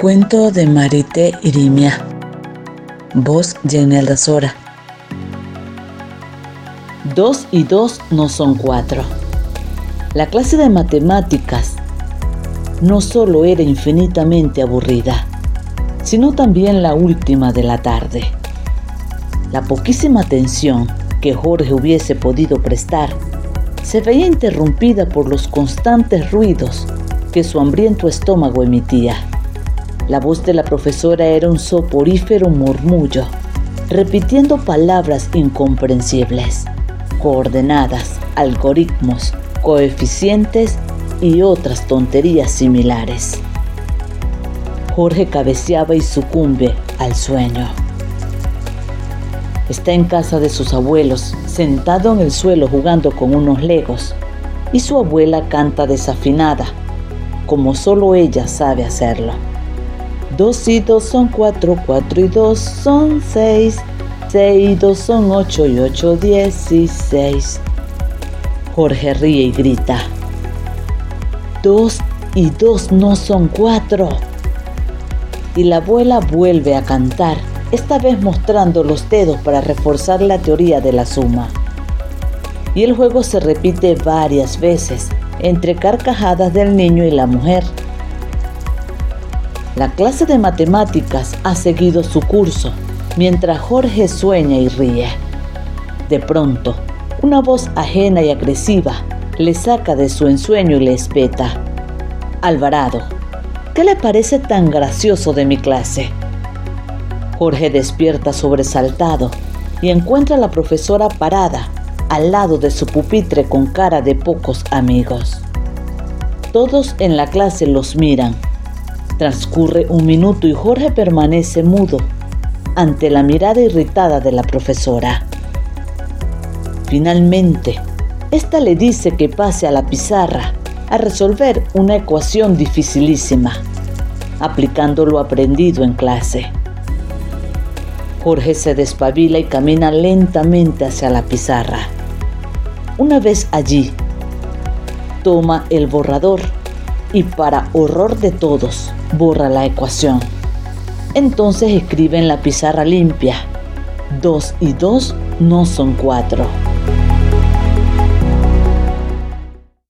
Cuento de Marité Irimia. Voz Yanelda Sora. Dos y dos no son cuatro. La clase de matemáticas no solo era infinitamente aburrida, sino también la última de la tarde. La poquísima atención que Jorge hubiese podido prestar se veía interrumpida por los constantes ruidos que su hambriento estómago emitía. La voz de la profesora era un soporífero murmullo, repitiendo palabras incomprensibles, coordenadas, algoritmos, coeficientes y otras tonterías similares. Jorge cabeceaba y sucumbe al sueño. Está en casa de sus abuelos, sentado en el suelo jugando con unos legos, y su abuela canta desafinada, como solo ella sabe hacerlo. Dos y dos son cuatro, cuatro y dos son seis, seis y dos son ocho y ocho dieciséis. Jorge ríe y grita. Dos y dos no son cuatro. Y la abuela vuelve a cantar esta vez mostrando los dedos para reforzar la teoría de la suma. Y el juego se repite varias veces, entre carcajadas del niño y la mujer. La clase de matemáticas ha seguido su curso, mientras Jorge sueña y ríe. De pronto, una voz ajena y agresiva le saca de su ensueño y le espeta. Alvarado, ¿qué le parece tan gracioso de mi clase? Jorge despierta sobresaltado y encuentra a la profesora parada al lado de su pupitre con cara de pocos amigos. Todos en la clase los miran. Transcurre un minuto y Jorge permanece mudo ante la mirada irritada de la profesora. Finalmente, esta le dice que pase a la pizarra a resolver una ecuación dificilísima, aplicando lo aprendido en clase. Jorge se despabila y camina lentamente hacia la pizarra. Una vez allí, toma el borrador y para horror de todos, borra la ecuación. Entonces escribe en la pizarra limpia, 2 y 2 no son 4.